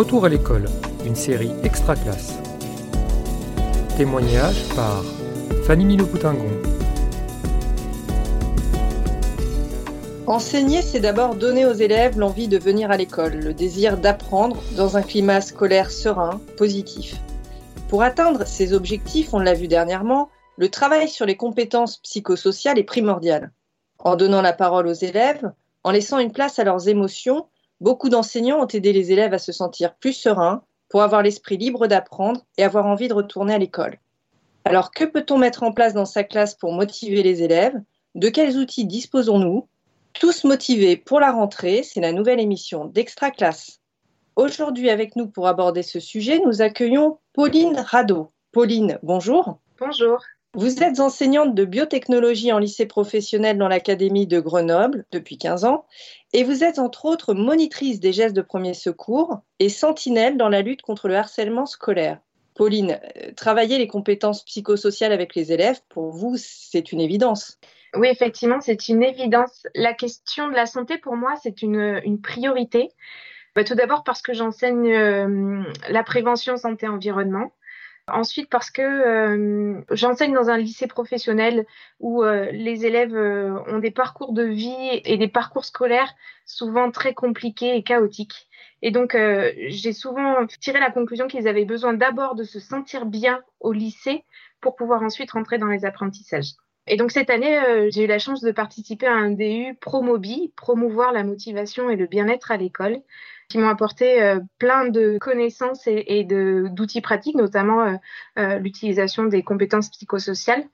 Retour à l'école, une série extra classe. Témoignage par Fanny Milopoutingon. Enseigner, c'est d'abord donner aux élèves l'envie de venir à l'école, le désir d'apprendre dans un climat scolaire serein, positif. Pour atteindre ces objectifs, on l'a vu dernièrement, le travail sur les compétences psychosociales est primordial. En donnant la parole aux élèves, en laissant une place à leurs émotions, beaucoup d'enseignants ont aidé les élèves à se sentir plus sereins pour avoir l'esprit libre d'apprendre et avoir envie de retourner à l'école. Alors que peut-on mettre en place dans sa classe pour motiver les élèves? De quels outils disposons-nous? Tous motivés pour la rentrée, c'est la nouvelle émission d'Extra Classe. Aujourd'hui avec nous pour aborder ce sujet, nous accueillons Pauline Rado. Pauline, bonjour. Bonjour. Vous êtes enseignante de biotechnologie en lycée professionnel dans l'Académie de Grenoble depuis 15 ans et vous êtes entre autres monitrice des gestes de premier secours et sentinelle dans la lutte contre le harcèlement scolaire. Pauline, euh, travailler les compétences psychosociales avec les élèves, pour vous, c'est une évidence. Oui, effectivement, c'est une évidence. La question de la santé, pour moi, c'est une, priorité. Bah, tout d'abord parce que j'enseigne euh, la prévention santé-environnement. Ensuite, parce que euh, j'enseigne dans un lycée professionnel où euh, les élèves euh, ont des parcours de vie et des parcours scolaires souvent très compliqués et chaotiques. Et donc, j'ai souvent tiré la conclusion qu'ils avaient besoin d'abord de se sentir bien au lycée pour pouvoir ensuite rentrer dans les apprentissages. Et donc cette année, j'ai eu la chance de participer à un DU Promobi, promouvoir la motivation et le bien-être à l'école qui m'ont apporté euh, plein de connaissances et, d'outils pratiques, notamment euh, euh, l'utilisation des compétences psychosociales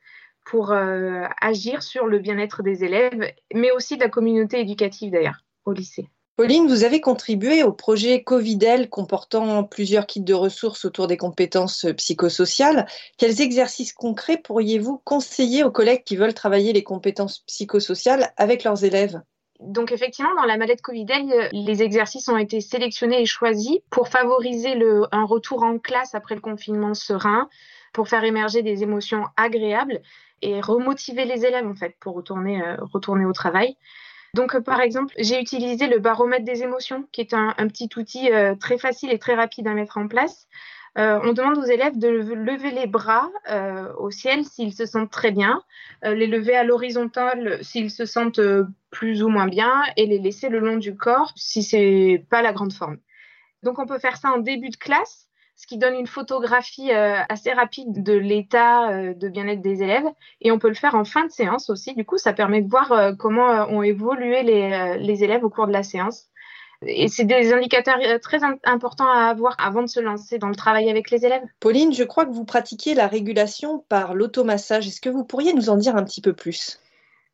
pour agir sur le bien-être des élèves, mais aussi de la communauté éducative d'ailleurs au lycée. Pauline, vous avez contribué au projet Covidel comportant plusieurs kits de ressources autour des compétences psychosociales. Quels exercices concrets pourriez-vous conseiller aux collègues qui veulent travailler les compétences psychosociales avec leurs élèves? Donc effectivement, dans la mallette Covidel, les exercices ont été sélectionnés et choisis pour favoriser un retour en classe après le confinement serein, pour faire émerger des émotions agréables et remotiver les élèves en fait pour retourner, euh, au travail. Donc euh, par exemple, j'ai utilisé le baromètre des émotions, qui est un, petit outil euh, très facile et très rapide à mettre en place. Euh, on demande aux élèves de lever les bras euh, au ciel s'ils se sentent très bien, euh, les lever à l'horizontale s'ils se sentent plus ou moins bien et les laisser le long du corps si c'est pas la grande forme. Donc on peut faire ça en début de classe, ce qui donne une photographie assez rapide de l'état de bien-être des élèves et on peut le faire en fin de séance aussi. Du coup, ça permet de voir comment ont évolué les élèves au cours de la séance. Et c'est des indicateurs euh, très importants à avoir avant de se lancer dans le travail avec les élèves. Pauline, je crois que vous pratiquez la régulation par l'automassage. Est-ce que vous pourriez nous en dire un petit peu plus?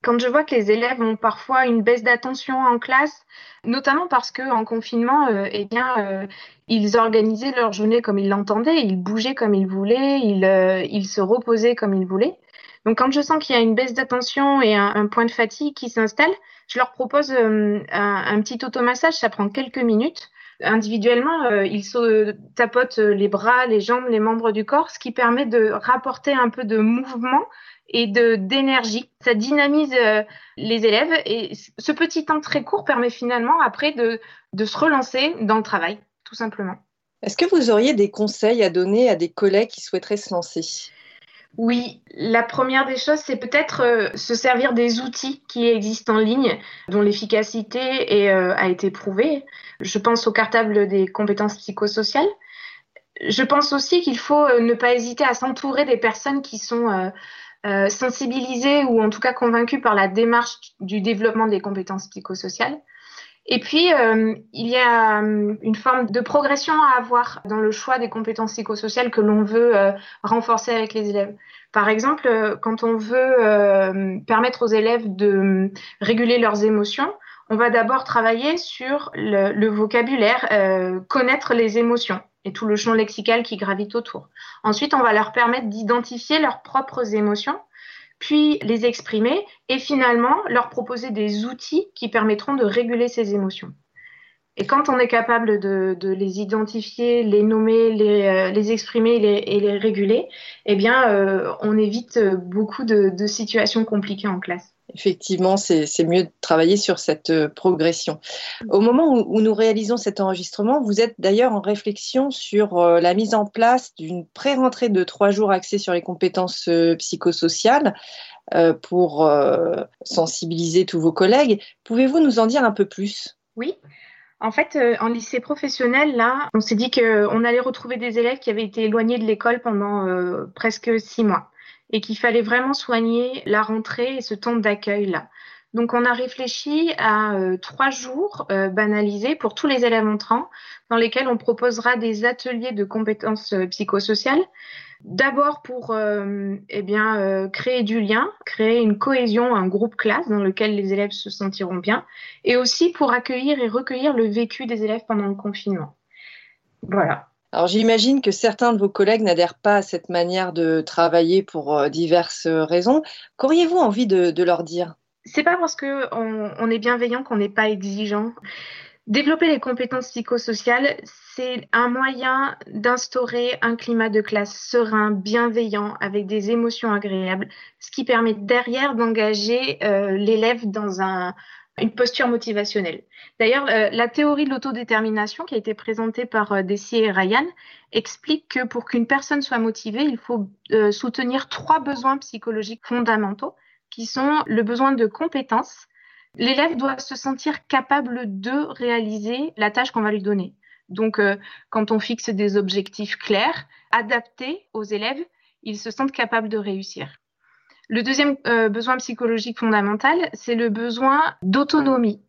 Quand je vois que les élèves ont parfois une baisse d'attention en classe, notamment parce que en confinement, euh, eh bien, euh, ils organisaient leur journée comme ils l'entendaient, ils bougeaient comme ils voulaient, ils, ils se reposaient comme ils voulaient. Donc, quand je sens qu'il y a une baisse d'attention et un, point de fatigue qui s'installe, je leur propose euh, un, petit automassage. Ça prend quelques minutes. Individuellement, euh, ils se tapotent les bras, les jambes, les membres du corps, ce qui permet de rapporter un peu de mouvement et d'énergie. Ça dynamise euh, les élèves et ce petit temps très court permet finalement après de se relancer dans le travail, tout simplement. Est-ce que vous auriez des conseils à donner à des collègues qui souhaiteraient se lancer? Oui, la première des choses, c'est peut-être euh, se servir des outils qui existent en ligne, dont l'efficacité euh, a été prouvée. Je pense au cartable des compétences psychosociales. Je pense aussi qu'il faut euh, ne pas hésiter à s'entourer des personnes qui sont sensibilisées ou en tout cas convaincues par la démarche du développement des compétences psychosociales. Et puis, euh, il y a euh, une forme de progression à avoir dans le choix des compétences psychosociales que l'on veut euh, renforcer avec les élèves. Par exemple, quand on veut permettre aux élèves de réguler leurs émotions, on va d'abord travailler sur le, le vocabulaire, connaître les émotions et tout le champ lexical qui gravite autour. Ensuite, on va leur permettre d'identifier leurs propres émotions puis les exprimer et finalement leur proposer des outils qui permettront de réguler ces émotions. Et quand on est capable de, les identifier, les nommer, les, euh, exprimer et les, réguler, eh bien, euh, on évite beaucoup de, situations compliquées en classe. Effectivement, c'est mieux de travailler sur cette euh, progression. Au moment où, nous réalisons cet enregistrement, vous êtes d'ailleurs en réflexion sur euh, la mise en place d'une pré-rentrée de trois jours axée sur les compétences euh, psychosociales pour sensibiliser tous vos collègues. Pouvez-vous nous en dire un peu plus? Oui. En fait, en lycée professionnel, là, on s'est dit qu'on allait retrouver des élèves qui avaient été éloignés de l'école pendant presque six mois et qu'il fallait vraiment soigner la rentrée et ce temps d'accueil-là. Donc, on a réfléchi à euh, trois jours euh, banalisés pour tous les élèves entrants, dans lesquels on proposera des ateliers de compétences euh, psychosociales. D'abord pour eh bien, créer du lien, créer une cohésion, un groupe classe dans lequel les élèves se sentiront bien, et aussi pour accueillir et recueillir le vécu des élèves pendant le confinement. Voilà. Alors j'imagine que certains de vos collègues n'adhèrent pas à cette manière de travailler pour euh, diverses raisons. Qu'auriez-vous envie de, leur dire? C'est pas parce qu'on on est bienveillant qu'on n'est pas exigeant. Développer les compétences psychosociales, c'est un moyen d'instaurer un climat de classe serein, bienveillant, avec des émotions agréables, ce qui permet derrière d'engager euh, l'élève dans un, une posture motivationnelle. D'ailleurs, euh, la théorie de l'autodétermination qui a été présentée par euh, Dessier et Ryan explique que pour qu'une personne soit motivée, il faut euh, soutenir trois besoins psychologiques fondamentaux qui sont le besoin de compétence. L'élève doit se sentir capable de réaliser la tâche qu'on va lui donner. Donc, quand on fixe des objectifs clairs, adaptés aux élèves, ils se sentent capables de réussir. Le deuxième euh, besoin psychologique fondamental, c'est le besoin d'autonomie.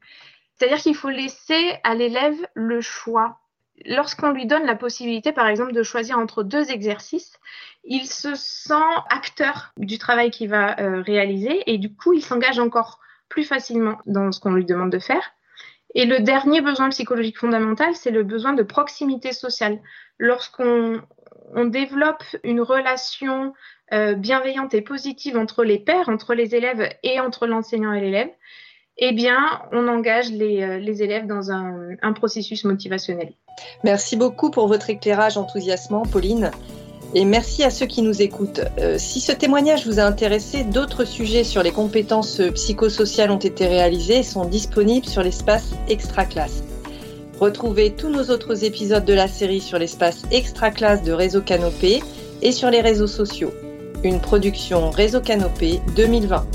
C'est-à-dire qu'il faut laisser à l'élève le choix. Lorsqu'on lui donne la possibilité, par exemple, de choisir entre deux exercices, il se sent acteur du travail qu'il va euh, réaliser et du coup, il s'engage encore plus facilement dans ce qu'on lui demande de faire. Et le dernier besoin psychologique fondamental, c'est le besoin de proximité sociale. Lorsqu'on développe une relation euh, bienveillante et positive entre les pairs, entre les élèves et entre l'enseignant et l'élève, eh bien, on engage les, euh, élèves dans un, processus motivationnel. Merci beaucoup pour votre éclairage enthousiasmant, Pauline. Et merci à ceux qui nous écoutent. Euh, si ce témoignage vous a intéressé, d'autres sujets sur les compétences psychosociales ont été réalisés et sont disponibles sur l'espace Extra Classe. Retrouvez tous nos autres épisodes de la série sur l'espace Extra Classe de Réseau Canopé et sur les réseaux sociaux une production Réseau Canopé 2020.